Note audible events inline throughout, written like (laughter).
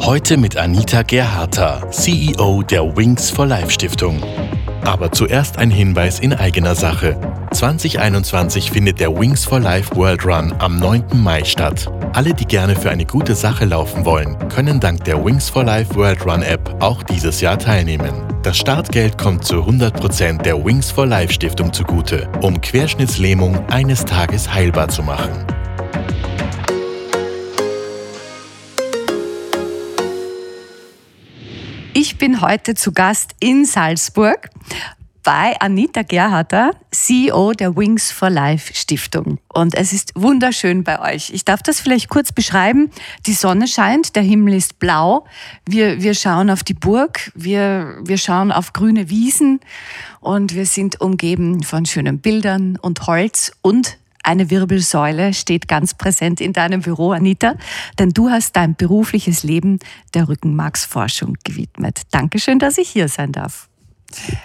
Heute mit Anita Gerharter, CEO der Wings for Life Stiftung. Aber zuerst ein Hinweis in eigener Sache. 2021 findet der Wings for Life World Run am 9. Mai statt. Alle, die gerne für eine gute Sache laufen wollen, können dank der Wings for Life World Run App auch dieses Jahr teilnehmen. Das Startgeld kommt zu 100% der Wings for Life Stiftung zugute, um Querschnittslähmung eines Tages heilbar zu machen. Ich bin heute zu Gast in Salzburg bei Anita Gerharter, CEO der Wings for Life Stiftung. Und es ist wunderschön bei euch. Ich darf das vielleicht kurz beschreiben. Die Sonne scheint, der Himmel ist blau. Wir, wir schauen auf die Burg, wir, wir schauen auf grüne Wiesen und wir sind umgeben von schönen Bildern und Holz und eine Wirbelsäule steht ganz präsent in deinem Büro, Anita, denn du hast dein berufliches Leben der Rückenmarksforschung gewidmet. Dankeschön, dass ich hier sein darf.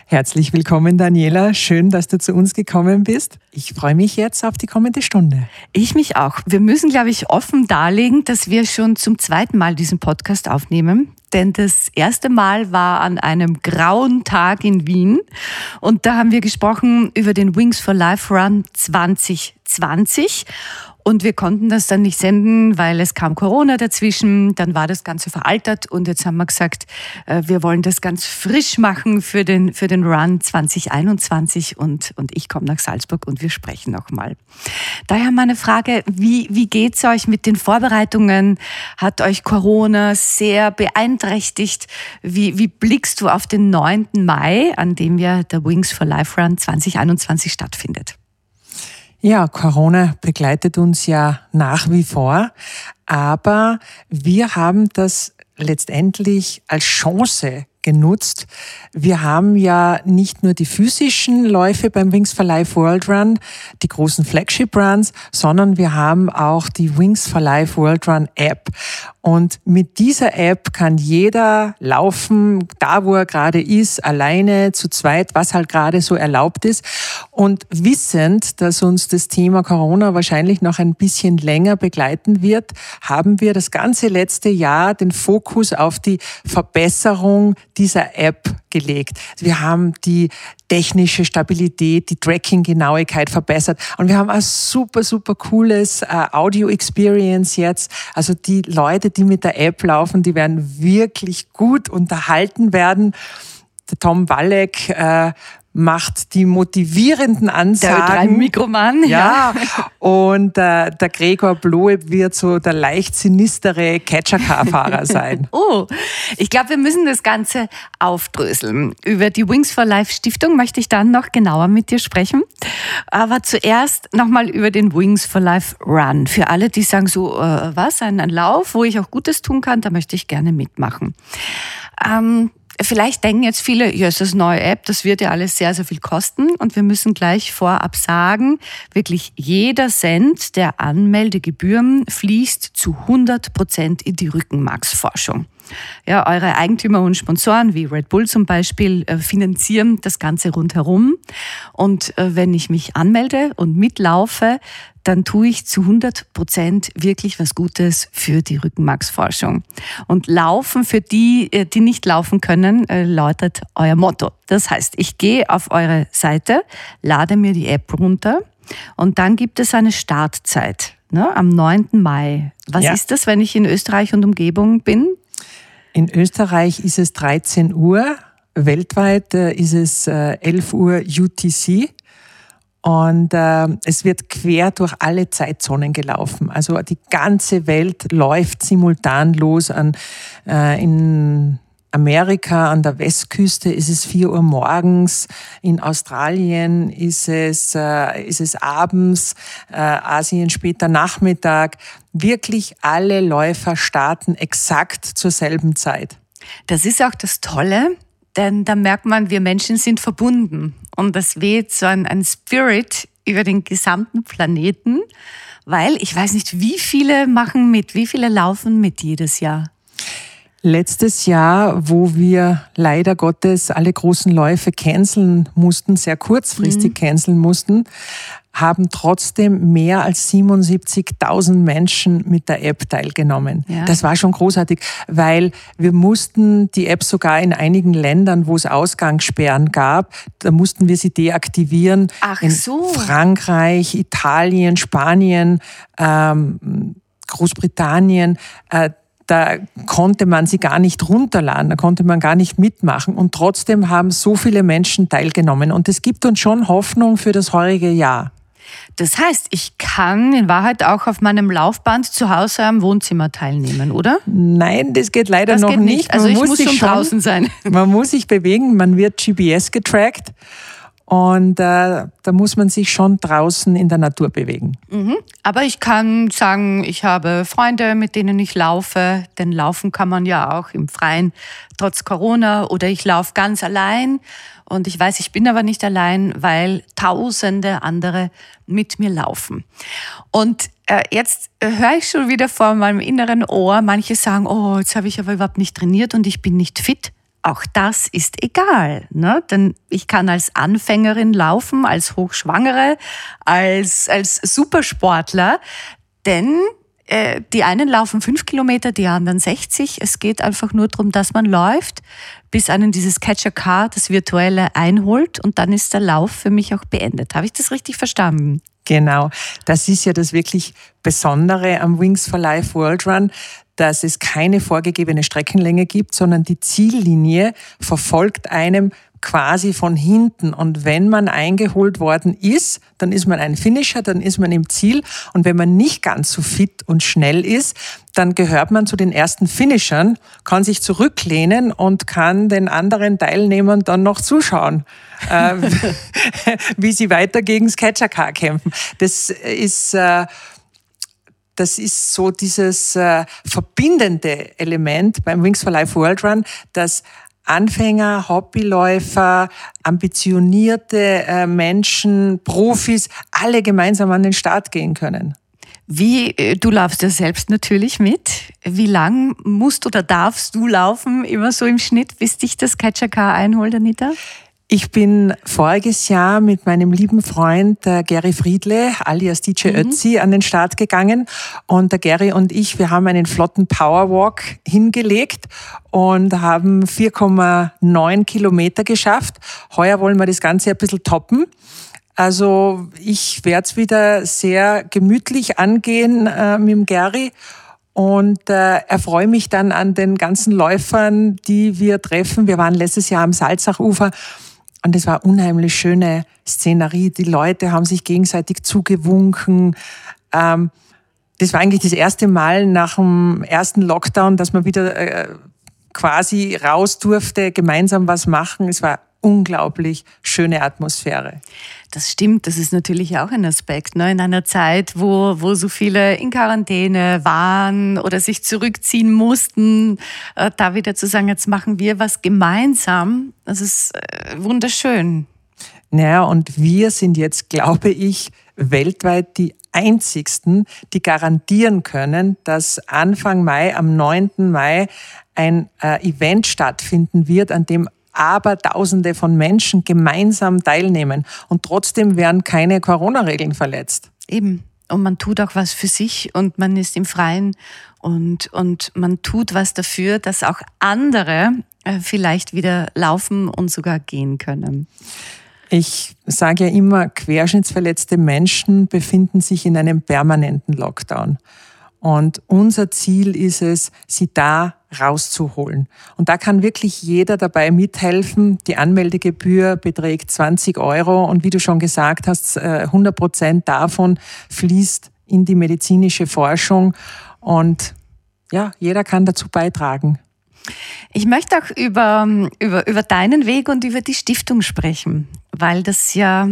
Herzlich willkommen, Daniela. Schön, dass du zu uns gekommen bist. Ich freue mich jetzt auf die kommende Stunde. Ich mich auch. Wir müssen, glaube ich, offen darlegen, dass wir schon zum zweiten Mal diesen Podcast aufnehmen. Denn das erste Mal war an einem grauen Tag in Wien. Und da haben wir gesprochen über den Wings for Life Run 2020. Und wir konnten das dann nicht senden, weil es kam Corona dazwischen. Dann war das Ganze veraltert und jetzt haben wir gesagt, äh, wir wollen das ganz frisch machen für den, für den Run 2021 und, und ich komme nach Salzburg und wir sprechen nochmal. Daher meine Frage, wie, wie geht's euch mit den Vorbereitungen? Hat euch Corona sehr beeinträchtigt? Wie, wie blickst du auf den 9. Mai, an dem ja der Wings for Life Run 2021 stattfindet? Ja, Corona begleitet uns ja nach wie vor, aber wir haben das letztendlich als Chance genutzt. Wir haben ja nicht nur die physischen Läufe beim Wings for Life World Run, die großen Flagship Runs, sondern wir haben auch die Wings for Life World Run App. Und mit dieser App kann jeder laufen, da wo er gerade ist, alleine, zu zweit, was halt gerade so erlaubt ist. Und wissend, dass uns das Thema Corona wahrscheinlich noch ein bisschen länger begleiten wird, haben wir das ganze letzte Jahr den Fokus auf die Verbesserung dieser App gelegt. Wir haben die technische Stabilität, die Tracking-Genauigkeit verbessert und wir haben ein super, super cooles äh, Audio-Experience jetzt. Also die Leute, die mit der App laufen, die werden wirklich gut unterhalten werden. Der Tom Walleck äh, macht die motivierenden Ansagen. Der Mikroman, ja. ja. Und äh, der Gregor Bloe wird so der leicht sinistere Catcher-Car-Fahrer (laughs) sein. oh, ich glaube, wir müssen das Ganze aufdröseln. Über die Wings for Life Stiftung möchte ich dann noch genauer mit dir sprechen. Aber zuerst nochmal über den Wings for Life Run. Für alle, die sagen so, äh, was, ein, ein Lauf, wo ich auch Gutes tun kann, da möchte ich gerne mitmachen. Ähm, Vielleicht denken jetzt viele, ja, ist das neue App, das wird ja alles sehr, sehr viel kosten. Und wir müssen gleich vorab sagen, wirklich jeder Cent der Anmeldegebühren fließt zu 100 Prozent in die Rückenmarksforschung. Ja, eure Eigentümer und Sponsoren wie Red Bull zum Beispiel äh, finanzieren das Ganze rundherum. Und äh, wenn ich mich anmelde und mitlaufe, dann tue ich zu 100 Prozent wirklich was Gutes für die Rückenmarksforschung. Und Laufen für die, äh, die nicht laufen können, lautet euer Motto. Das heißt, ich gehe auf eure Seite, lade mir die App runter und dann gibt es eine Startzeit ne, am 9. Mai. Was ja. ist das, wenn ich in Österreich und Umgebung bin? In Österreich ist es 13 Uhr, weltweit äh, ist es 11 äh, Uhr UTC. Und äh, es wird quer durch alle Zeitzonen gelaufen. Also die ganze Welt läuft simultan los. An, in Amerika an der Westküste ist es 4 Uhr morgens, in Australien ist es, äh, ist es abends, äh, Asien später Nachmittag. Wirklich alle Läufer starten exakt zur selben Zeit. Das ist auch das Tolle, denn da merkt man, wir Menschen sind verbunden. Und das weht so ein, ein Spirit über den gesamten Planeten, weil ich weiß nicht, wie viele machen mit, wie viele laufen mit jedes Jahr. Letztes Jahr, wo wir leider Gottes alle großen Läufe canceln mussten, sehr kurzfristig mhm. canceln mussten, haben trotzdem mehr als 77.000 Menschen mit der App teilgenommen. Ja. Das war schon großartig, weil wir mussten die App sogar in einigen Ländern, wo es Ausgangssperren gab, da mussten wir sie deaktivieren. Ach in so. Frankreich, Italien, Spanien, ähm, Großbritannien. Äh, da konnte man sie gar nicht runterladen, da konnte man gar nicht mitmachen. Und trotzdem haben so viele Menschen teilgenommen. Und es gibt uns schon Hoffnung für das heurige Jahr. Das heißt, ich kann in Wahrheit auch auf meinem Laufband zu Hause am Wohnzimmer teilnehmen, oder? Nein, das geht leider das noch geht nicht. Also man ich muss, muss schon draußen sein. (laughs) Man muss sich bewegen, man wird GPS getrackt. Und äh, da muss man sich schon draußen in der Natur bewegen. Mhm. Aber ich kann sagen, ich habe Freunde, mit denen ich laufe. Denn laufen kann man ja auch im Freien, trotz Corona. Oder ich laufe ganz allein. Und ich weiß, ich bin aber nicht allein, weil tausende andere mit mir laufen. Und äh, jetzt äh, höre ich schon wieder vor meinem inneren Ohr, manche sagen, oh, jetzt habe ich aber überhaupt nicht trainiert und ich bin nicht fit auch das ist egal. Ne? Denn ich kann als Anfängerin laufen, als Hochschwangere, als, als Supersportler. Denn äh, die einen laufen fünf Kilometer, die anderen 60. Es geht einfach nur darum, dass man läuft, bis einen dieses Catcher Car, das virtuelle, einholt und dann ist der Lauf für mich auch beendet. Habe ich das richtig verstanden? Genau, das ist ja das wirklich Besondere am Wings for Life World Run, dass es keine vorgegebene Streckenlänge gibt, sondern die Ziellinie verfolgt einem quasi von hinten. Und wenn man eingeholt worden ist, dann ist man ein Finisher, dann ist man im Ziel. Und wenn man nicht ganz so fit und schnell ist, dann gehört man zu den ersten Finishern, kann sich zurücklehnen und kann den anderen Teilnehmern dann noch zuschauen, äh, (laughs) wie sie weiter gegen Sketcher Car kämpfen. Das ist äh, das ist so dieses äh, verbindende Element beim Wings for Life World Run, dass Anfänger, Hobbyläufer, ambitionierte äh, Menschen, Profis, alle gemeinsam an den Start gehen können. Wie, äh, du laufst ja selbst natürlich mit. Wie lang musst oder darfst du laufen, immer so im Schnitt, bis dich das Catcher Car einholt, Anita? Ich bin voriges Jahr mit meinem lieben Freund äh, Gary Friedle, alias DJ mhm. Ötzi, an den Start gegangen. Und der Gary und ich, wir haben einen flotten Powerwalk hingelegt und haben 4,9 Kilometer geschafft. Heuer wollen wir das Ganze ein bisschen toppen. Also ich werde es wieder sehr gemütlich angehen äh, mit dem Gary und äh, erfreue mich dann an den ganzen Läufern, die wir treffen. Wir waren letztes Jahr am Salzachufer und es war unheimlich schöne Szenerie. Die Leute haben sich gegenseitig zugewunken. Ähm, das war eigentlich das erste Mal nach dem ersten Lockdown, dass man wieder äh, quasi raus durfte, gemeinsam was machen. Es war unglaublich schöne Atmosphäre. Das stimmt, das ist natürlich auch ein Aspekt. Ne? In einer Zeit, wo, wo so viele in Quarantäne waren oder sich zurückziehen mussten, äh, da wieder zu sagen, jetzt machen wir was gemeinsam, das ist äh, wunderschön. Naja, und wir sind jetzt, glaube ich, weltweit die einzigsten, die garantieren können, dass Anfang Mai, am 9. Mai, ein äh, Event stattfinden wird, an dem aber Tausende von Menschen gemeinsam teilnehmen und trotzdem werden keine Corona-Regeln verletzt. Eben. Und man tut auch was für sich und man ist im Freien und, und man tut was dafür, dass auch andere äh, vielleicht wieder laufen und sogar gehen können. Ich sage ja immer, querschnittsverletzte Menschen befinden sich in einem permanenten Lockdown. Und unser Ziel ist es, sie da rauszuholen. Und da kann wirklich jeder dabei mithelfen. Die Anmeldegebühr beträgt 20 Euro und wie du schon gesagt hast, 100 äh, Prozent davon fließt in die medizinische Forschung und ja, jeder kann dazu beitragen. Ich möchte auch über, über, über deinen Weg und über die Stiftung sprechen, weil das ja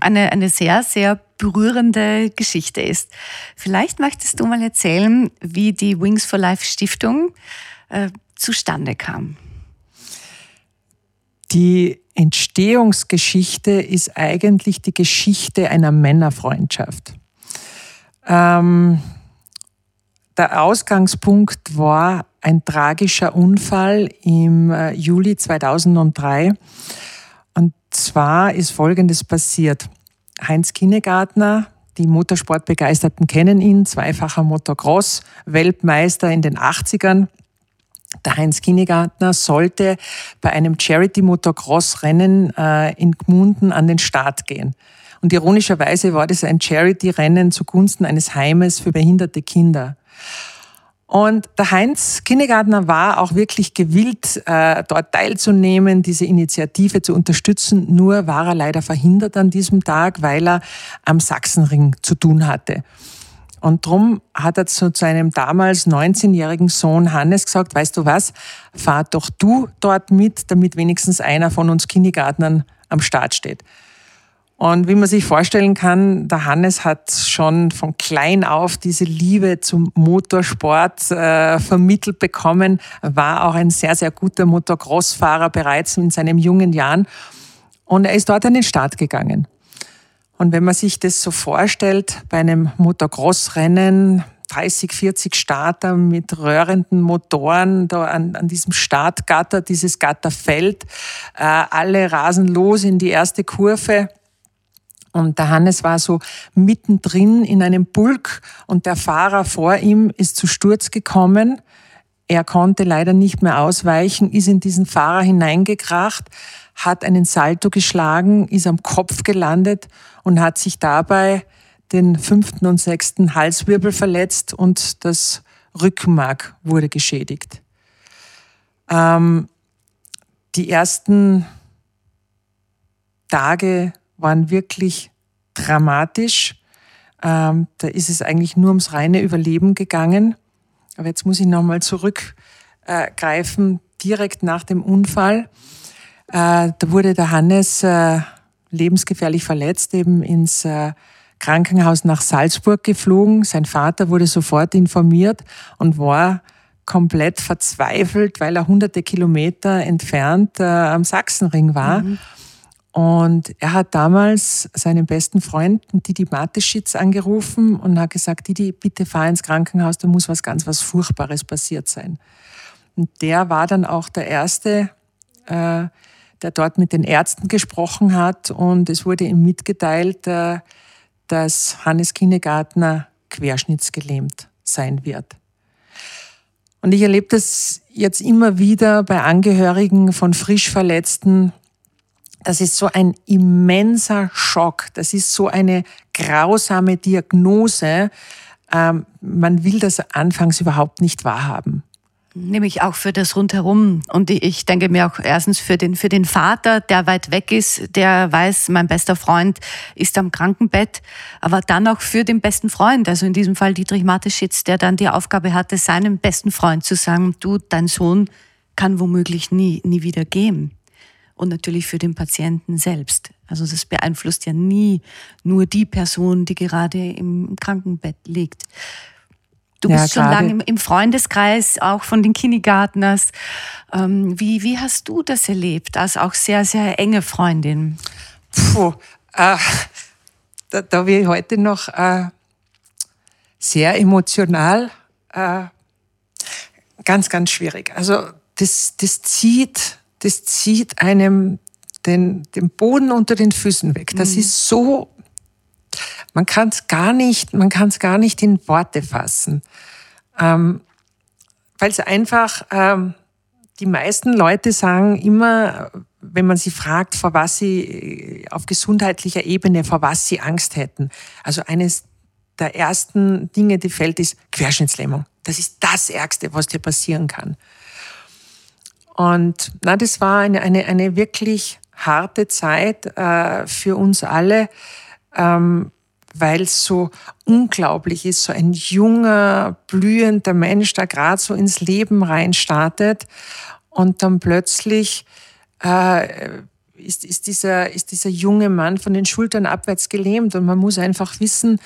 eine, eine sehr, sehr berührende Geschichte ist. Vielleicht möchtest du mal erzählen, wie die Wings for Life Stiftung äh, zustande kam? Die Entstehungsgeschichte ist eigentlich die Geschichte einer Männerfreundschaft. Ähm, der Ausgangspunkt war ein tragischer Unfall im äh, Juli 2003. Zwar ist Folgendes passiert. Heinz Kinnegartner, die Motorsportbegeisterten kennen ihn, zweifacher Motocross, Weltmeister in den 80ern. Der Heinz Kinnegartner sollte bei einem Charity-Motocross-Rennen äh, in Gmunden an den Start gehen. Und ironischerweise war das ein Charity-Rennen zugunsten eines Heimes für behinderte Kinder. Und der Heinz Kinnegartner war auch wirklich gewillt, äh, dort teilzunehmen, diese Initiative zu unterstützen. Nur war er leider verhindert an diesem Tag, weil er am Sachsenring zu tun hatte. Und drum hat er zu seinem damals 19-jährigen Sohn Hannes gesagt, weißt du was, fahr doch du dort mit, damit wenigstens einer von uns Kindergärtnern am Start steht. Und wie man sich vorstellen kann, der Hannes hat schon von klein auf diese Liebe zum Motorsport äh, vermittelt bekommen, war auch ein sehr, sehr guter Motocross-Fahrer bereits in seinen jungen Jahren. Und er ist dort an den Start gegangen. Und wenn man sich das so vorstellt, bei einem Motocross-Rennen, 30, 40 Starter mit röhrenden Motoren da an, an diesem Startgatter, dieses Gatterfeld, äh, alle rasen los in die erste Kurve und der Hannes war so mittendrin in einem Pulk und der Fahrer vor ihm ist zu Sturz gekommen. Er konnte leider nicht mehr ausweichen, ist in diesen Fahrer hineingekracht, hat einen Salto geschlagen, ist am Kopf gelandet und hat sich dabei den fünften und sechsten Halswirbel verletzt und das Rückenmark wurde geschädigt. Ähm, die ersten Tage waren wirklich dramatisch. Ähm, da ist es eigentlich nur ums reine Überleben gegangen. Aber jetzt muss ich nochmal zurückgreifen, äh, direkt nach dem Unfall. Äh, da wurde der Hannes äh, lebensgefährlich verletzt, eben ins äh, Krankenhaus nach Salzburg geflogen. Sein Vater wurde sofort informiert und war komplett verzweifelt, weil er hunderte Kilometer entfernt äh, am Sachsenring war. Mhm. Und er hat damals seinen besten Freund, Didi Mateschitz, angerufen und hat gesagt, Didi, bitte fahr ins Krankenhaus, da muss was ganz was Furchtbares passiert sein. Und der war dann auch der Erste, äh, der dort mit den Ärzten gesprochen hat und es wurde ihm mitgeteilt, äh, dass Hannes Kinnegartner querschnittsgelähmt sein wird. Und ich erlebe das jetzt immer wieder bei Angehörigen von frisch Verletzten, das ist so ein immenser Schock. Das ist so eine grausame Diagnose. Ähm, man will das anfangs überhaupt nicht wahrhaben. Nämlich auch für das Rundherum. Und ich denke mir auch erstens für den, für den Vater, der weit weg ist, der weiß, mein bester Freund ist am Krankenbett, aber dann auch für den besten Freund, also in diesem Fall Dietrich Mateschitz, der dann die Aufgabe hatte, seinem besten Freund zu sagen, du, dein Sohn kann womöglich nie, nie wieder gehen und natürlich für den Patienten selbst. Also das beeinflusst ja nie nur die Person, die gerade im Krankenbett liegt. Du ja, bist schon lange im, Freundeskreis, auch von den Kindergartners. Ähm, wie, wie hast du das erlebt, als auch sehr, sehr enge Freundin? Puh, äh, da, da ich heute noch äh, sehr emotional. Äh, ganz, ganz schwierig. Also das, das zieht das zieht einem den, den Boden unter den Füßen weg. Das mhm. ist so, man kann es gar nicht, man kann es gar nicht in Worte fassen. Ähm, Weil es einfach, ähm, die meisten Leute sagen immer, wenn man sie fragt, vor was sie äh, auf gesundheitlicher Ebene, vor was sie Angst hätten. Also eines der ersten Dinge, die fällt, ist Querschnittslähmung. Das ist das Ärgste, was dir passieren kann. Und na, das war eine, eine, eine wirklich harte Zeit äh, für uns alle, ähm, weil es so unglaublich ist, so ein junger, blühender Mensch, der gerade so ins Leben reinstartet und dann plötzlich äh, ist, ist, dieser, ist dieser junge Mann von den Schultern abwärts gelähmt. Und man muss einfach wissen,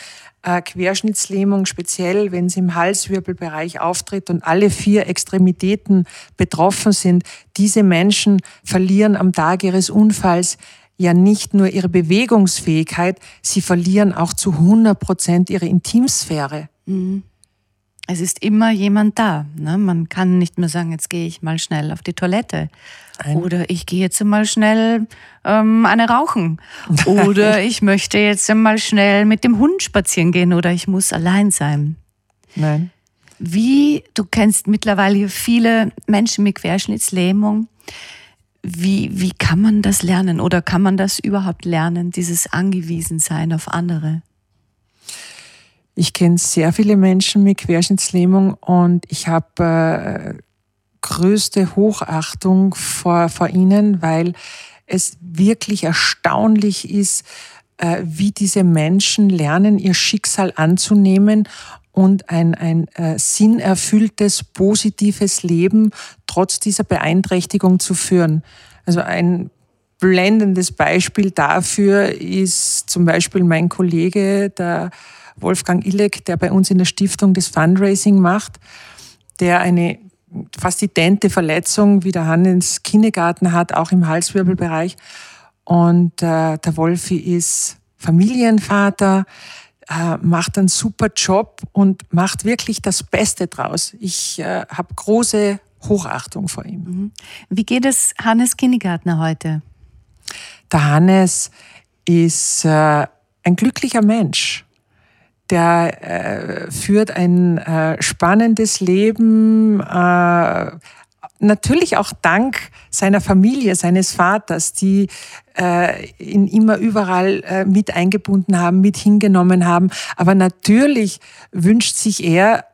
äh, Querschnittslähmung, speziell wenn sie im Halswirbelbereich auftritt und alle vier Extremitäten betroffen sind, diese Menschen verlieren am Tag ihres Unfalls ja nicht nur ihre Bewegungsfähigkeit, sie verlieren auch zu 100 Prozent ihre Intimsphäre. Mhm. Es ist immer jemand da. Ne? Man kann nicht mehr sagen, jetzt gehe ich mal schnell auf die Toilette. Ein oder ich gehe jetzt mal schnell ähm, eine rauchen. (laughs) Oder ich möchte jetzt mal schnell mit dem Hund spazieren gehen oder ich muss allein sein. Nein. Wie, du kennst mittlerweile viele Menschen mit Querschnittslähmung. Wie, wie kann man das lernen oder kann man das überhaupt lernen, dieses Angewiesensein auf andere? Ich kenne sehr viele Menschen mit Querschnittslähmung und ich habe äh, größte Hochachtung vor, vor ihnen, weil es wirklich erstaunlich ist, äh, wie diese Menschen lernen, ihr Schicksal anzunehmen und ein, ein äh, sinnerfülltes, positives Leben trotz dieser Beeinträchtigung zu führen. Also ein blendendes Beispiel dafür ist zum Beispiel mein Kollege, der Wolfgang Illek, der bei uns in der Stiftung das Fundraising macht, der eine fast idente Verletzung wie der Hannes Kindergarten hat, auch im Halswirbelbereich. Und äh, der Wolfi ist Familienvater, äh, macht einen super Job und macht wirklich das Beste draus. Ich äh, habe große Hochachtung vor ihm. Mhm. Wie geht es Hannes Kindergartner heute? Der Hannes ist äh, ein glücklicher Mensch der äh, führt ein äh, spannendes Leben, äh, natürlich auch dank seiner Familie, seines Vaters, die äh, ihn immer überall äh, mit eingebunden haben, mit hingenommen haben. Aber natürlich wünscht sich er,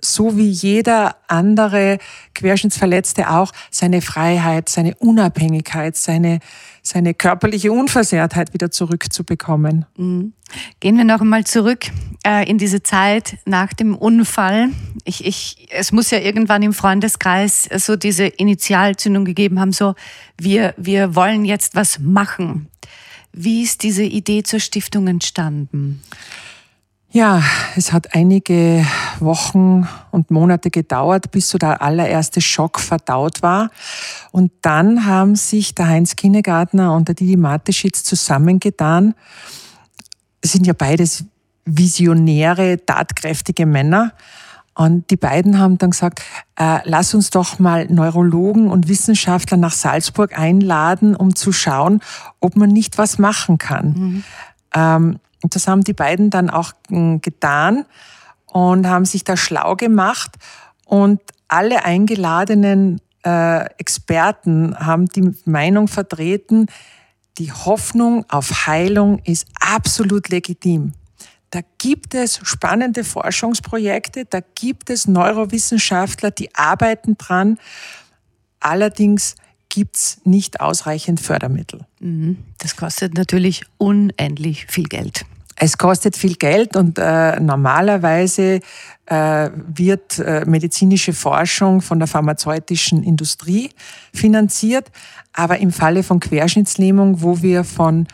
so wie jeder andere Querschnittsverletzte auch, seine Freiheit, seine Unabhängigkeit, seine, seine körperliche Unversehrtheit wieder zurückzubekommen. Mhm. Gehen wir noch einmal zurück äh, in diese Zeit nach dem Unfall. Ich, ich, es muss ja irgendwann im Freundeskreis so diese Initialzündung gegeben haben, so wir, wir wollen jetzt was machen. Wie ist diese Idee zur Stiftung entstanden? Ja, es hat einige Wochen und Monate gedauert, bis so der allererste Schock verdaut war. Und dann haben sich der Heinz Kinnegartner und der Didi Mateschitz zusammengetan. Es sind ja beides visionäre, tatkräftige Männer. Und die beiden haben dann gesagt, äh, lass uns doch mal Neurologen und Wissenschaftler nach Salzburg einladen, um zu schauen, ob man nicht was machen kann. Mhm. Ähm, und das haben die beiden dann auch hm, getan und haben sich da schlau gemacht und alle eingeladenen äh, Experten haben die Meinung vertreten, die Hoffnung auf Heilung ist absolut legitim. Da gibt es spannende Forschungsprojekte, da gibt es Neurowissenschaftler, die arbeiten dran. Allerdings gibt es nicht ausreichend Fördermittel. Mhm. Das kostet natürlich unendlich viel Geld. Es kostet viel Geld und äh, normalerweise äh, wird äh, medizinische Forschung von der pharmazeutischen Industrie finanziert. Aber im Falle von Querschnittslähmung, wo wir von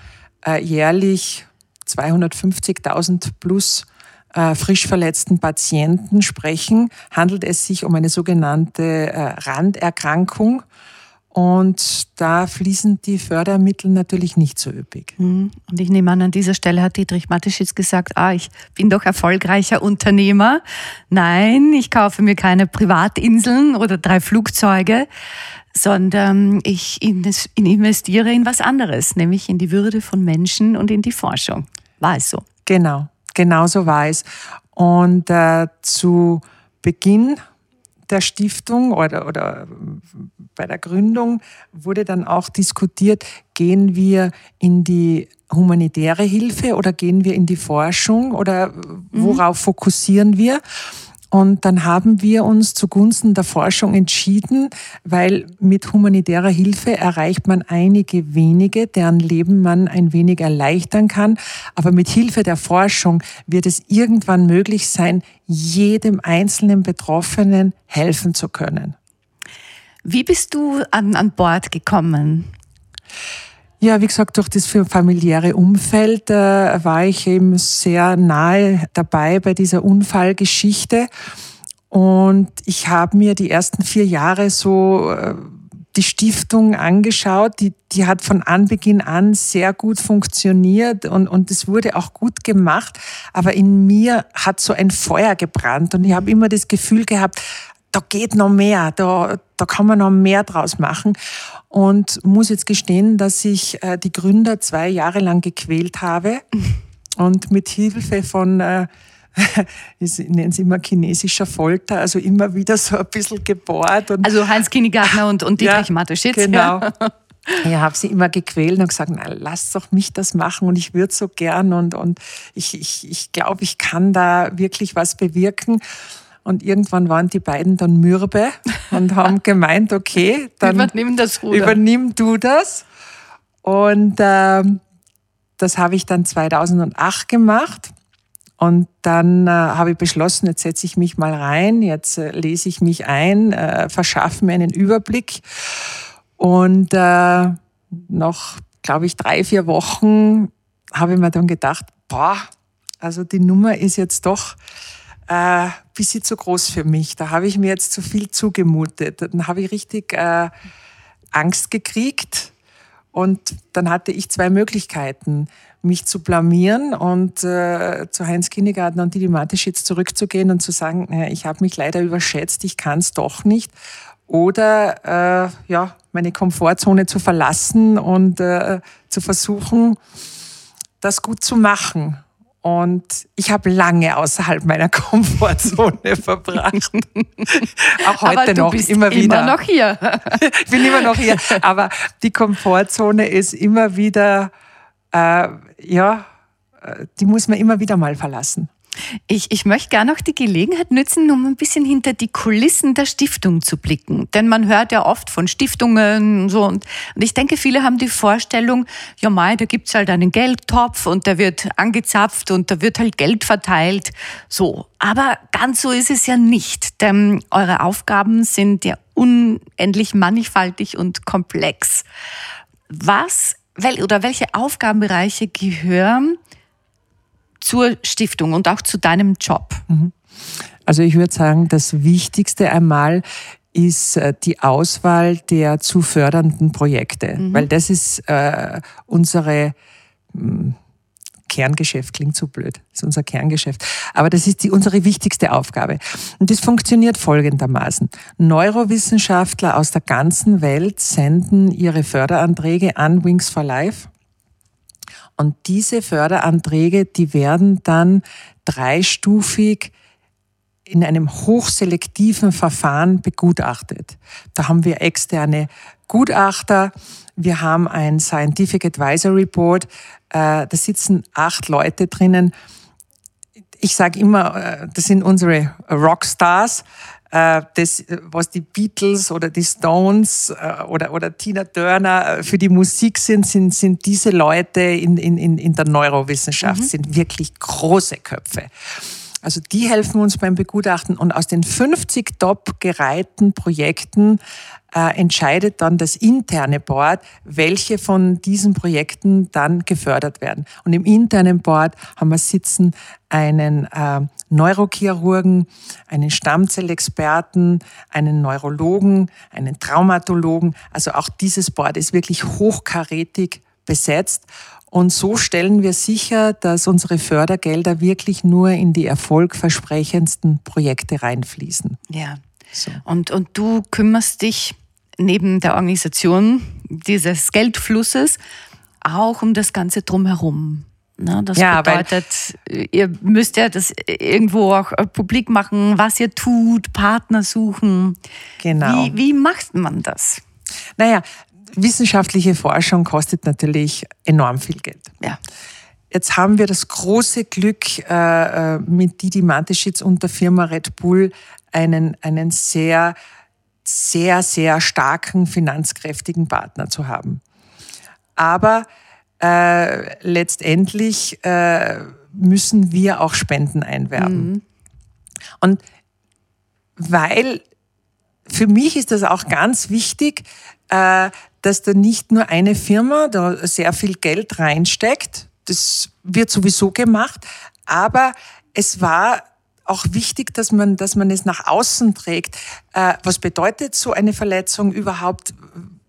äh, jährlich 250.000 plus äh, frisch verletzten Patienten sprechen, handelt es sich um eine sogenannte äh, Randerkrankung. Und da fließen die Fördermittel natürlich nicht so üppig. Mhm. Und ich nehme an, an dieser Stelle hat Dietrich Mateschitz gesagt, ah, ich bin doch erfolgreicher Unternehmer. Nein, ich kaufe mir keine Privatinseln oder drei Flugzeuge, sondern ich investiere in was anderes, nämlich in die Würde von Menschen und in die Forschung. War es so? Genau, genau so war es. Und äh, zu Beginn der Stiftung oder, oder bei der Gründung wurde dann auch diskutiert, gehen wir in die humanitäre Hilfe oder gehen wir in die Forschung oder worauf mhm. fokussieren wir? Und dann haben wir uns zugunsten der Forschung entschieden, weil mit humanitärer Hilfe erreicht man einige wenige, deren Leben man ein wenig erleichtern kann. Aber mit Hilfe der Forschung wird es irgendwann möglich sein, jedem einzelnen Betroffenen helfen zu können. Wie bist du an, an Bord gekommen? Ja, wie gesagt, durch das familiäre Umfeld äh, war ich eben sehr nahe dabei bei dieser Unfallgeschichte. Und ich habe mir die ersten vier Jahre so äh, die Stiftung angeschaut. Die, die hat von Anbeginn an sehr gut funktioniert und, und es wurde auch gut gemacht. Aber in mir hat so ein Feuer gebrannt und ich habe immer das Gefühl gehabt, da geht noch mehr, da, da kann man noch mehr draus machen. Und muss jetzt gestehen, dass ich äh, die Gründer zwei Jahre lang gequält habe (laughs) und mit Hilfe von äh, (laughs) ich nenne es immer chinesischer Folter, also immer wieder so ein bisschen gebohrt. Und, also Heinz Kinnegartner und, und (laughs) Dietrich ja, Mateschitz. Genau. Ja. Ich habe sie immer gequält und gesagt, na, lass doch mich das machen und ich würde so gern und, und ich, ich, ich glaube, ich kann da wirklich was bewirken. Und irgendwann waren die beiden dann mürbe und haben (laughs) gemeint, okay, dann übernimm, das Ruder. übernimm du das. Und äh, das habe ich dann 2008 gemacht. Und dann äh, habe ich beschlossen, jetzt setze ich mich mal rein, jetzt äh, lese ich mich ein, äh, verschaffe mir einen Überblick. Und äh, noch, glaube ich, drei, vier Wochen habe ich mir dann gedacht, boah, also die Nummer ist jetzt doch äh, bisschen zu groß für mich. Da habe ich mir jetzt zu viel zugemutet. Dann habe ich richtig äh, Angst gekriegt. Und dann hatte ich zwei Möglichkeiten mich zu blamieren und äh, zu Heinz Kindergarten und Didi Mateschitz zurückzugehen und zu sagen, äh, ich habe mich leider überschätzt, ich kann es doch nicht. Oder äh, ja, meine Komfortzone zu verlassen und äh, zu versuchen, das gut zu machen. Und ich habe lange außerhalb meiner (laughs) Komfortzone verbracht. Auch heute noch, immer wieder. Immer noch hier. (laughs) ich bin immer noch hier. Aber die Komfortzone ist immer wieder äh, ja, äh, die muss man immer wieder mal verlassen. Ich, ich möchte gerne noch die Gelegenheit nutzen, um ein bisschen hinter die Kulissen der Stiftung zu blicken. Denn man hört ja oft von Stiftungen und so. Und, und ich denke, viele haben die Vorstellung, ja mai, da gibt's halt einen Geldtopf und der wird angezapft und da wird halt Geld verteilt. So. Aber ganz so ist es ja nicht. Denn eure Aufgaben sind ja unendlich mannigfaltig und komplex. Was wel, oder welche Aufgabenbereiche gehören zur Stiftung und auch zu deinem Job? Mhm. Also ich würde sagen, das Wichtigste einmal ist äh, die Auswahl der zu fördernden Projekte, mhm. weil das ist äh, unsere hm, Kerngeschäft, klingt so blöd, das ist unser Kerngeschäft. Aber das ist die, unsere wichtigste Aufgabe. Und das funktioniert folgendermaßen. Neurowissenschaftler aus der ganzen Welt senden ihre Förderanträge an Wings for Life. Und diese Förderanträge, die werden dann dreistufig in einem hochselektiven Verfahren begutachtet. Da haben wir externe Gutachter, wir haben ein Scientific Advisory Board, äh, da sitzen acht Leute drinnen. Ich sage immer, äh, das sind unsere Rockstars. Äh, das, was die Beatles oder die Stones äh, oder, oder Tina Turner für die Musik sind, sind, sind diese Leute in, in, in der Neurowissenschaft, mhm. sind wirklich große Köpfe. Also die helfen uns beim Begutachten und aus den 50 top gereihten Projekten äh, entscheidet dann das interne Board, welche von diesen Projekten dann gefördert werden. Und im internen Board haben wir sitzen einen äh, Neurochirurgen, einen Stammzellexperten, einen Neurologen, einen Traumatologen. Also auch dieses Board ist wirklich hochkarätig besetzt. Und so stellen wir sicher, dass unsere Fördergelder wirklich nur in die erfolgversprechendsten Projekte reinfließen. Ja. So. Und, und du kümmerst dich neben der Organisation dieses Geldflusses auch um das Ganze drumherum. Ne, das ja, bedeutet, ihr müsst ja das irgendwo auch publik machen, was ihr tut, Partner suchen. Genau. Wie, wie macht man das? Naja, wissenschaftliche Forschung kostet natürlich enorm viel Geld. Ja. Jetzt haben wir das große Glück, äh, äh, mit Didi Mateschitz und der Firma Red Bull einen, einen sehr, sehr, sehr starken, finanzkräftigen Partner zu haben. Aber äh, letztendlich äh, müssen wir auch Spenden einwerben. Mhm. Und weil für mich ist das auch ganz wichtig, äh, dass da nicht nur eine Firma da sehr viel Geld reinsteckt. Das wird sowieso gemacht. Aber es war auch wichtig, dass man, dass man es nach außen trägt. Äh, was bedeutet so eine Verletzung überhaupt?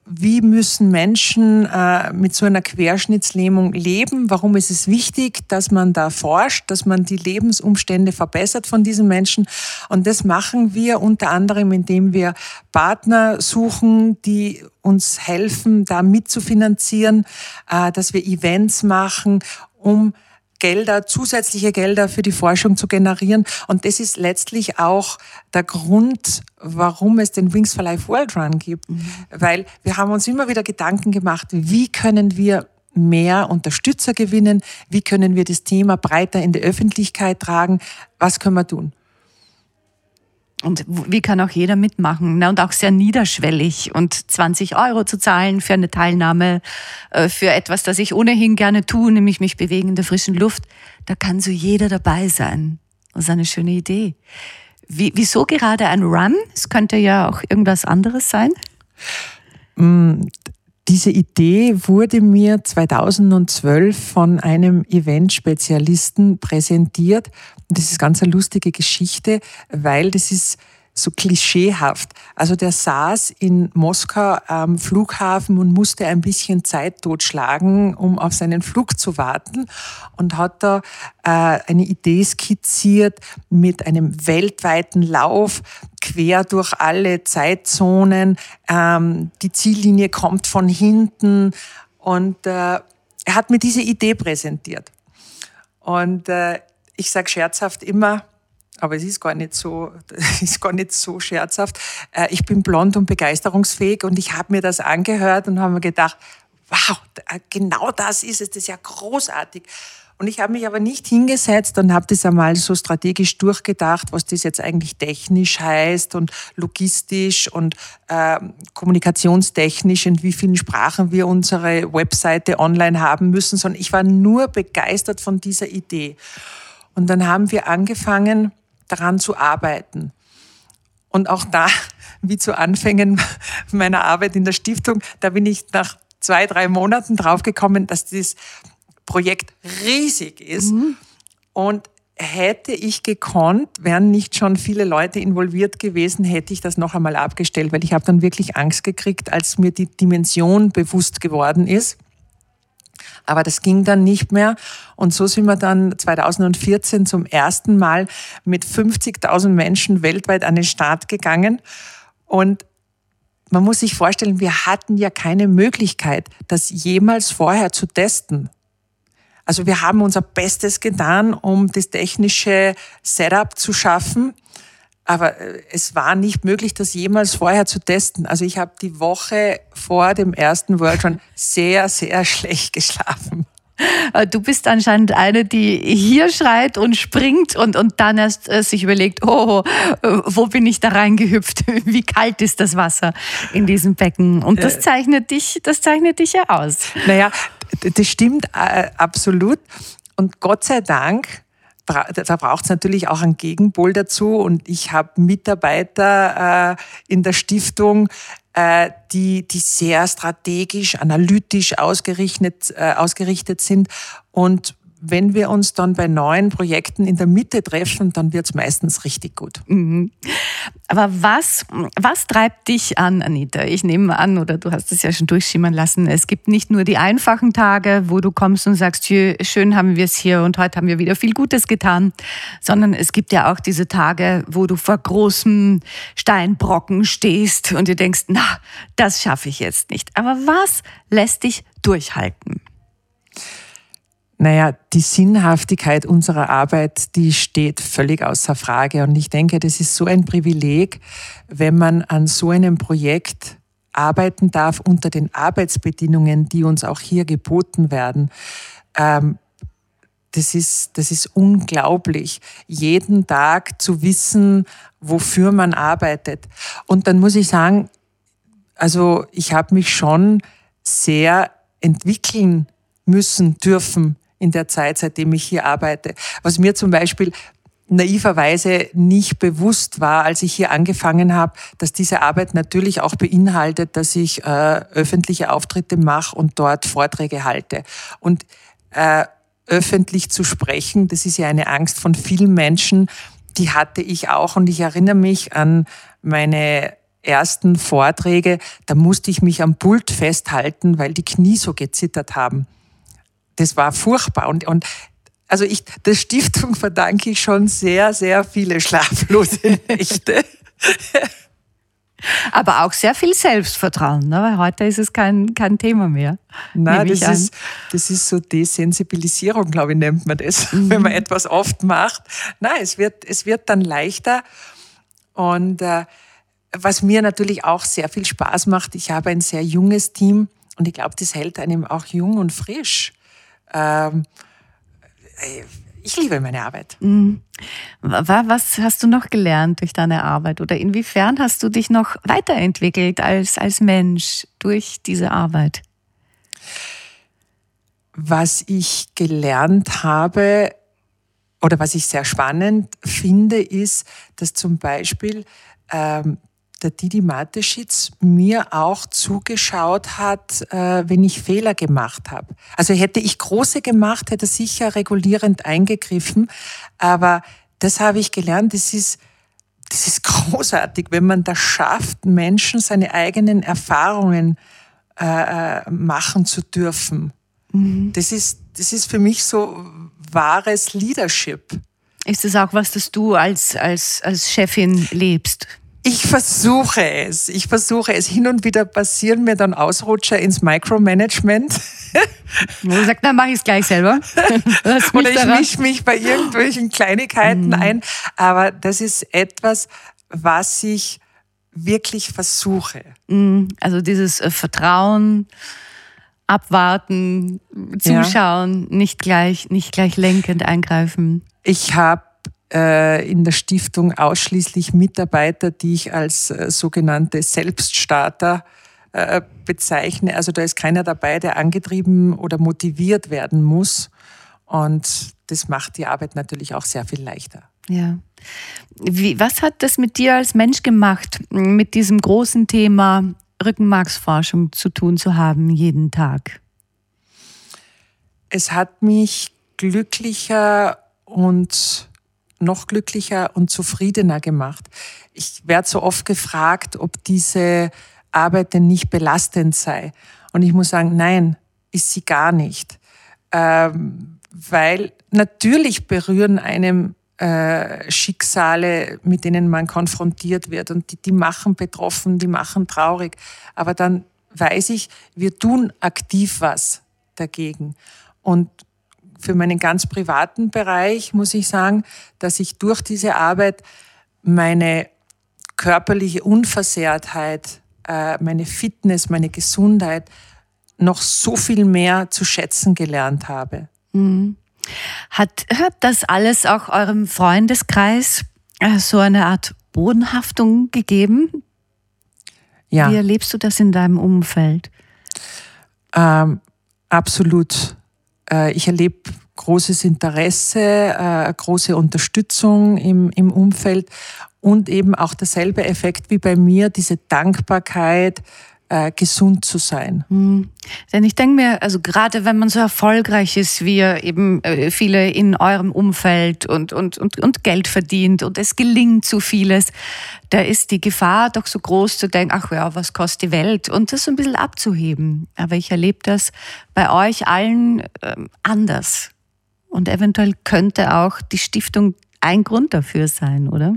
Wie müssen Menschen äh, mit so einer Querschnittslähmung leben? Warum ist es wichtig, dass man da forscht, dass man die Lebensumstände verbessert von diesen Menschen? Und das machen wir unter anderem, indem wir Partner suchen, die uns helfen, da mitzufinanzieren, äh, dass wir Events machen, um Gelder, zusätzliche Gelder für die Forschung zu generieren. Und das ist letztlich auch der Grund, warum es den Wings for Life World Run gibt. Mhm. Weil wir haben uns immer wieder Gedanken gemacht, wie können wir mehr Unterstützer gewinnen, wie können wir das Thema breiter in die Öffentlichkeit tragen, was können wir tun. Und wie kann auch jeder mitmachen? und auch sehr niederschwellig. Und 20 Euro zu zahlen für eine Teilnahme, äh, für etwas, das ich ohnehin gerne tue, nämlich mich bewegen in der frischen Luft, da kann so jeder dabei sein. Das ist eine schöne Idee. Wie, wieso gerade ein Run? Es könnte ja auch irgendwas anderes sein. Diese Idee wurde mir 2012 von einem Event-Spezialisten präsentiert. Und das ist ganz eine lustige Geschichte, weil das ist so klischeehaft. Also der saß in Moskau am Flughafen und musste ein bisschen Zeit totschlagen, um auf seinen Flug zu warten und hat da äh, eine Idee skizziert mit einem weltweiten Lauf quer durch alle Zeitzonen. Ähm, die Ziellinie kommt von hinten und äh, er hat mir diese Idee präsentiert. Und äh, ich sage scherzhaft immer, aber es ist gar nicht so, (laughs) ist gar nicht so scherzhaft. Äh, ich bin blond und begeisterungsfähig und ich habe mir das angehört und habe mir gedacht, wow, genau das ist es, das ist ja großartig. Und ich habe mich aber nicht hingesetzt und habe das einmal so strategisch durchgedacht, was das jetzt eigentlich technisch heißt und logistisch und äh, kommunikationstechnisch, in wie vielen Sprachen wir unsere Webseite online haben müssen, sondern ich war nur begeistert von dieser Idee. Und dann haben wir angefangen, daran zu arbeiten. Und auch da, (laughs) wie zu Anfängen (laughs) meiner Arbeit in der Stiftung, da bin ich nach zwei, drei Monaten draufgekommen, dass dieses Projekt riesig ist. Mhm. Und hätte ich gekonnt, wären nicht schon viele Leute involviert gewesen, hätte ich das noch einmal abgestellt, weil ich habe dann wirklich Angst gekriegt, als mir die Dimension bewusst geworden ist. Aber das ging dann nicht mehr. Und so sind wir dann 2014 zum ersten Mal mit 50.000 Menschen weltweit an den Start gegangen. Und man muss sich vorstellen, wir hatten ja keine Möglichkeit, das jemals vorher zu testen. Also wir haben unser Bestes getan, um das technische Setup zu schaffen. Aber äh, es war nicht möglich, das jemals vorher zu testen. Also ich habe die Woche vor dem ersten World Run sehr, sehr schlecht geschlafen. Äh, du bist anscheinend eine, die hier schreit und springt und, und dann erst äh, sich überlegt, oh, wo bin ich da reingehüpft? (laughs) Wie kalt ist das Wasser in diesem Becken? Und das zeichnet dich, das zeichnet dich ja aus. Naja, das stimmt äh, absolut. Und Gott sei Dank da braucht es natürlich auch einen Gegenpol dazu. Und ich habe Mitarbeiter äh, in der Stiftung, äh, die, die sehr strategisch, analytisch ausgerichtet, äh, ausgerichtet sind und wenn wir uns dann bei neuen Projekten in der Mitte treffen, dann wird es meistens richtig gut. Mhm. Aber was, was treibt dich an, Anita? Ich nehme an, oder du hast es ja schon durchschimmern lassen, es gibt nicht nur die einfachen Tage, wo du kommst und sagst, schön haben wir es hier und heute haben wir wieder viel Gutes getan, sondern es gibt ja auch diese Tage, wo du vor großen Steinbrocken stehst und dir denkst, na, das schaffe ich jetzt nicht. Aber was lässt dich durchhalten? Naja, die Sinnhaftigkeit unserer Arbeit, die steht völlig außer Frage. Und ich denke, das ist so ein Privileg, wenn man an so einem Projekt arbeiten darf unter den Arbeitsbedingungen, die uns auch hier geboten werden. Ähm, das ist, das ist unglaublich, jeden Tag zu wissen, wofür man arbeitet. Und dann muss ich sagen, also ich habe mich schon sehr entwickeln müssen, dürfen in der Zeit, seitdem ich hier arbeite. Was mir zum Beispiel naiverweise nicht bewusst war, als ich hier angefangen habe, dass diese Arbeit natürlich auch beinhaltet, dass ich äh, öffentliche Auftritte mache und dort Vorträge halte. Und äh, öffentlich zu sprechen, das ist ja eine Angst von vielen Menschen, die hatte ich auch. Und ich erinnere mich an meine ersten Vorträge, da musste ich mich am Pult festhalten, weil die Knie so gezittert haben. Das war furchtbar. Und, und also ich, der Stiftung verdanke ich schon sehr, sehr viele schlaflose (laughs) Nächte. Aber auch sehr viel Selbstvertrauen, ne? weil heute ist es kein, kein Thema mehr. Nein, das ist, das ist so Desensibilisierung, glaube ich, nennt man das, mhm. (laughs) wenn man etwas oft macht. Nein, es wird, es wird dann leichter. Und äh, was mir natürlich auch sehr viel Spaß macht, ich habe ein sehr junges Team und ich glaube, das hält einem auch jung und frisch. Ähm, ich liebe meine Arbeit. Mhm. Was hast du noch gelernt durch deine Arbeit oder inwiefern hast du dich noch weiterentwickelt als, als Mensch durch diese Arbeit? Was ich gelernt habe oder was ich sehr spannend finde, ist, dass zum Beispiel ähm, der Didi Mateschitz mir auch zugeschaut hat, äh, wenn ich Fehler gemacht habe. Also hätte ich große gemacht, hätte er sicher regulierend eingegriffen. Aber das habe ich gelernt, das ist, das ist (laughs) großartig, wenn man das schafft, Menschen seine eigenen Erfahrungen äh, äh machen zu dürfen. Mhm. Das, ist, das ist für mich so wahres Leadership. Ist das auch was, das du als, als, als Chefin lebst? Ich versuche es. Ich versuche es. Hin und wieder passieren mir dann Ausrutscher ins Micromanagement. Wo sagt, dann mache ich es gleich selber. (laughs) Oder ich mische mich bei irgendwelchen Kleinigkeiten mhm. ein. Aber das ist etwas, was ich wirklich versuche. Mhm. Also dieses äh, Vertrauen, abwarten, zuschauen, ja. nicht gleich, nicht gleich lenkend eingreifen. Ich habe in der Stiftung ausschließlich Mitarbeiter, die ich als äh, sogenannte Selbststarter äh, bezeichne. Also da ist keiner dabei, der angetrieben oder motiviert werden muss. Und das macht die Arbeit natürlich auch sehr viel leichter. Ja. Wie, was hat das mit dir als Mensch gemacht, mit diesem großen Thema Rückenmarksforschung zu tun zu haben, jeden Tag? Es hat mich glücklicher und noch glücklicher und zufriedener gemacht. Ich werde so oft gefragt, ob diese Arbeit denn nicht belastend sei. Und ich muss sagen, nein, ist sie gar nicht. Ähm, weil natürlich berühren einem äh, Schicksale, mit denen man konfrontiert wird und die, die machen betroffen, die machen traurig. Aber dann weiß ich, wir tun aktiv was dagegen. Und für meinen ganz privaten Bereich muss ich sagen, dass ich durch diese Arbeit meine körperliche Unversehrtheit, äh, meine Fitness, meine Gesundheit noch so viel mehr zu schätzen gelernt habe. Mhm. Hat, hat das alles auch eurem Freundeskreis äh, so eine Art Bodenhaftung gegeben? Ja. Wie erlebst du das in deinem Umfeld? Ähm, absolut. Äh, ich erlebe großes Interesse, äh, große Unterstützung im, im Umfeld und eben auch derselbe Effekt wie bei mir, diese Dankbarkeit, äh, gesund zu sein. Mhm. Denn ich denke mir, also gerade wenn man so erfolgreich ist, wie eben äh, viele in eurem Umfeld und, und, und, und Geld verdient und es gelingt zu vieles, da ist die Gefahr doch so groß zu denken, ach ja, was kostet die Welt? Und das so ein bisschen abzuheben. Aber ich erlebe das bei euch allen äh, anders. Und eventuell könnte auch die Stiftung ein Grund dafür sein, oder?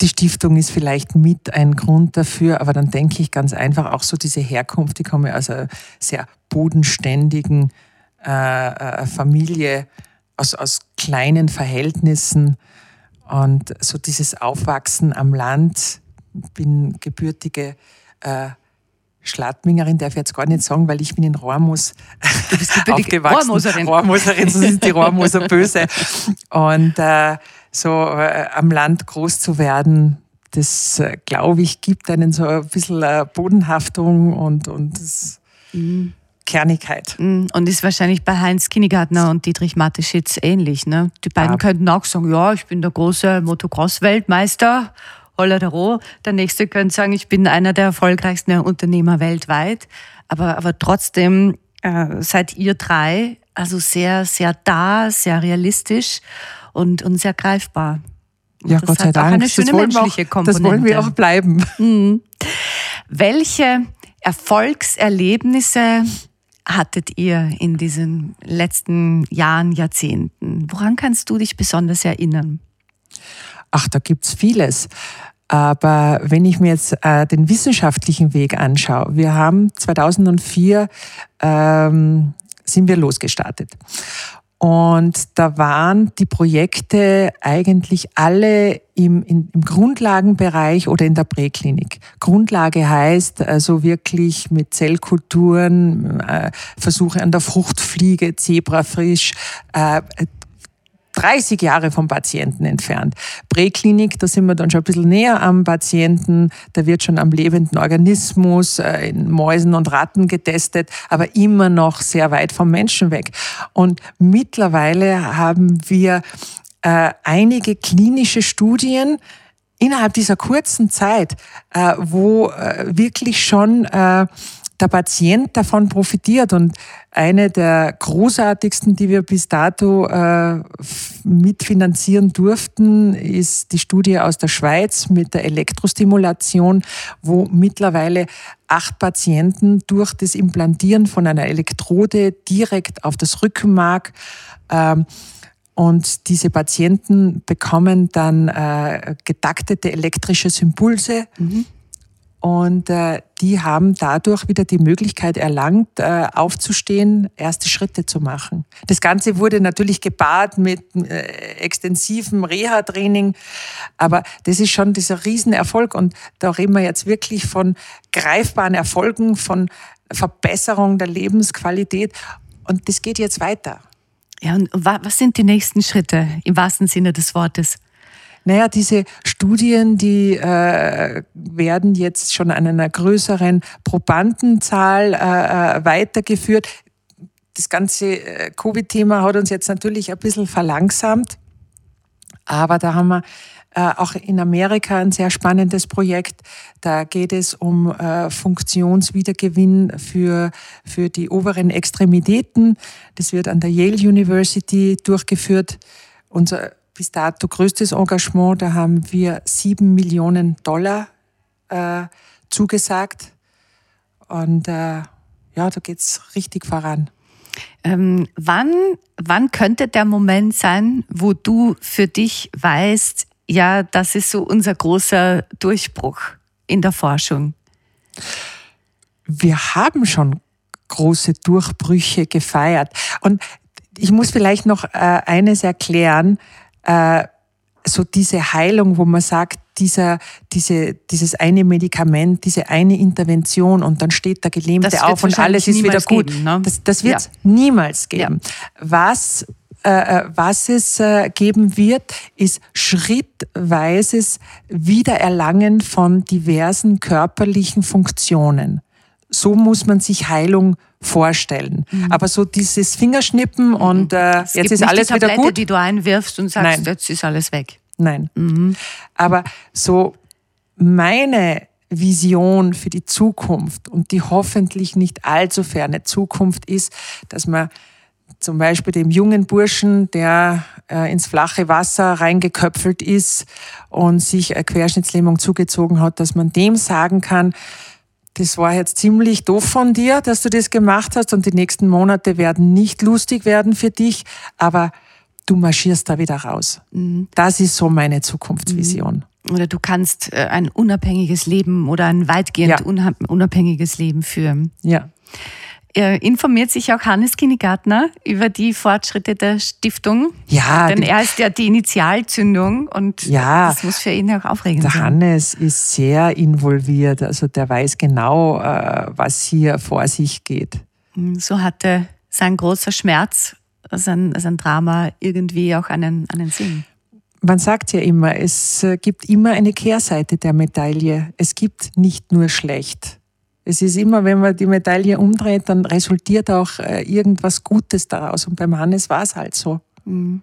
Die Stiftung ist vielleicht mit ein Grund dafür, aber dann denke ich ganz einfach auch so diese Herkunft, die komme aus einer sehr bodenständigen äh, äh, Familie, aus, aus kleinen Verhältnissen und so dieses Aufwachsen am Land. Bin gebürtige äh, Schlattmingerin, darf ich jetzt gar nicht sagen, weil ich bin in Rohrmoos (laughs) aufgewachsen. Rohrmoserin. Rohrmoserin, so sind die Rohrmoser böse. Und äh, so äh, am Land groß zu werden, das, äh, glaube ich, gibt einen so ein bisschen äh, Bodenhaftung und, und das, mhm. Kernigkeit. Mm, und ist wahrscheinlich bei Heinz Kinnegartner und Dietrich Mateschitz ähnlich. Ne? Die beiden ja. könnten auch sagen, ja, ich bin der große Motocross-Weltmeister, Hollero. Der nächste könnte sagen, ich bin einer der erfolgreichsten Unternehmer weltweit. Aber, aber trotzdem äh, seid ihr drei also sehr, sehr da, sehr realistisch und, und sehr greifbar. Und ja, Gott sei Dank. Auch eine schöne menschliche auch, Komponente. Das wollen wir auch bleiben. Mhm. Welche Erfolgserlebnisse hattet ihr in diesen letzten Jahren, Jahrzehnten? Woran kannst du dich besonders erinnern? Ach, da gibt's vieles. Aber wenn ich mir jetzt äh, den wissenschaftlichen Weg anschaue, wir haben 2004 ähm, sind wir losgestartet. Und da waren die Projekte eigentlich alle im, im, im Grundlagenbereich oder in der Präklinik. Grundlage heißt also wirklich mit Zellkulturen, äh, Versuche an der Fruchtfliege, Zebrafrisch, äh, 30 Jahre vom Patienten entfernt. Präklinik, da sind wir dann schon ein bisschen näher am Patienten, da wird schon am lebenden Organismus, äh, in Mäusen und Ratten getestet, aber immer noch sehr weit vom Menschen weg. Und mittlerweile haben wir äh, einige klinische Studien, innerhalb dieser kurzen Zeit, äh, wo äh, wirklich schon äh, der Patient davon profitiert. Und eine der großartigsten, die wir bis dato äh, mitfinanzieren durften, ist die Studie aus der Schweiz mit der Elektrostimulation, wo mittlerweile acht Patienten durch das Implantieren von einer Elektrode direkt auf das Rückenmark ähm, und diese Patienten bekommen dann äh, getaktete elektrische Impulse. Mhm und äh, die haben dadurch wieder die Möglichkeit erlangt, äh, aufzustehen, erste Schritte zu machen. Das Ganze wurde natürlich gepaart mit äh, extensivem Reha-Training, aber das ist schon dieser Riesenerfolg und da reden wir jetzt wirklich von greifbaren Erfolgen, von Verbesserung der Lebensqualität und das geht jetzt weiter. Ja, und was sind die nächsten Schritte im wahrsten Sinne des Wortes? Naja, diese Studien, die äh, werden jetzt schon an einer größeren Probandenzahl äh, äh weitergeführt. Das ganze äh, Covid-Thema hat uns jetzt natürlich ein bisschen verlangsamt, aber da haben wir äh, auch in Amerika ein sehr spannendes Projekt. Da geht es um äh, Funktionswiedergewinn für, für die oberen Extremitäten. Das wird an der Yale University durchgeführt. Unser bis dato größtes Engagement. Da haben wir sieben Millionen Dollar äh, zugesagt. Und äh, ja, da geht es richtig voran. Ähm, wann, wann könnte der Moment sein, wo du für dich weißt, ja, das ist so unser großer Durchbruch in der Forschung? Wir haben schon große Durchbrüche gefeiert. Und ich muss vielleicht noch äh, eines erklären äh, so diese Heilung, wo man sagt, dieser, diese, dieses eine Medikament, diese eine Intervention und dann steht der Gelähmte auf und alles ist wieder gut. Geben, ne? Das, das wird es ja. niemals geben. Ja. Was äh, äh, was es äh, geben wird, ist schrittweises Wiedererlangen von diversen körperlichen Funktionen. So muss man sich Heilung vorstellen. Mhm. Aber so dieses Fingerschnippen mhm. und äh, jetzt ist alles wieder gut. die du einwirfst und sagst, Nein. jetzt ist alles weg. Nein. Mhm. Aber so meine Vision für die Zukunft und die hoffentlich nicht allzu ferne Zukunft ist, dass man zum Beispiel dem jungen Burschen, der äh, ins flache Wasser reingeköpfelt ist und sich eine Querschnittslähmung zugezogen hat, dass man dem sagen kann, das war jetzt ziemlich doof von dir, dass du das gemacht hast und die nächsten Monate werden nicht lustig werden für dich, aber du marschierst da wieder raus. Mhm. Das ist so meine Zukunftsvision. Mhm. Oder du kannst äh, ein unabhängiges Leben oder ein weitgehend ja. unabhängiges Leben führen. Ja informiert sich auch Hannes Kinnegartner über die Fortschritte der Stiftung. Ja. Denn er ist ja die Initialzündung und ja, das muss für ihn auch aufregend der sein. Der Hannes ist sehr involviert, also der weiß genau, äh, was hier vor sich geht. Hm, so hatte sein großer Schmerz, sein, sein Drama irgendwie auch einen, einen Sinn. Man sagt ja immer, es äh, gibt immer eine Kehrseite der Medaille. Es gibt nicht nur schlecht Es ist immer, wenn man die Medaille umdreht, dann resultiert auch äh, irgendwas Gutes daraus. Und beim Hannes war es halt so. Mhm.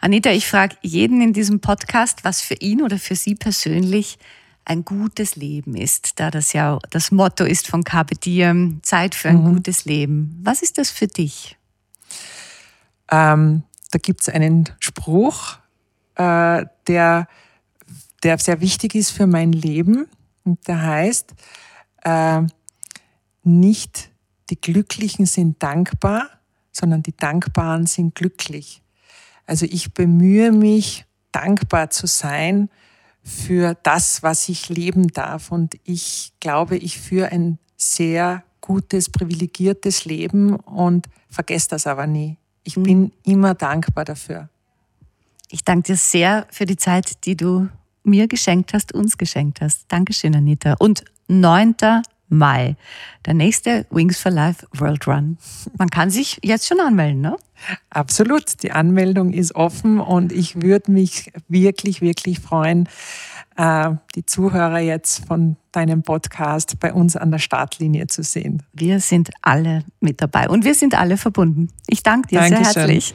Anita, ich frage jeden in diesem Podcast, was für ihn oder für Sie persönlich ein gutes Leben ist, da das ja das Motto ist von Carpe Diem, Zeit für ein mhm. gutes Leben. Was ist das für dich? Ähm, da gibt es einen Spruch, äh, der, der sehr wichtig ist für mein Leben. Und der heißt, äh, nicht die Glücklichen sind dankbar, sondern die Dankbaren sind glücklich. Also ich bemühe mich, dankbar zu sein für das, was ich leben darf. Und ich glaube, ich führe ein sehr gutes, privilegiertes Leben und vergesse das aber nie. Ich mhm. bin immer dankbar dafür. Ich danke dir sehr für die Zeit, die du mir geschenkt hast, uns geschenkt hast. Dankeschön, Anita. Und 9. Mai, der nächste Wings for Life World Run. Man kann sich jetzt schon anmelden, ne? Absolut. Die Anmeldung ist offen und ich würde mich wirklich, wirklich freuen, äh, die Zuhörer jetzt von deinem Podcast bei uns an der Startlinie zu sehen. Wir sind alle mit dabei und wir sind alle verbunden. Ich danke dir Dankeschön. sehr herzlich.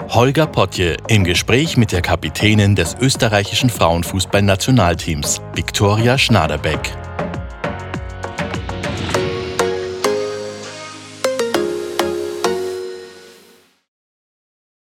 Holger Potje im Gespräch mit der Kapitänin des österreichischen Frauenfußballnationalteams, Viktoria Schnaderbeck.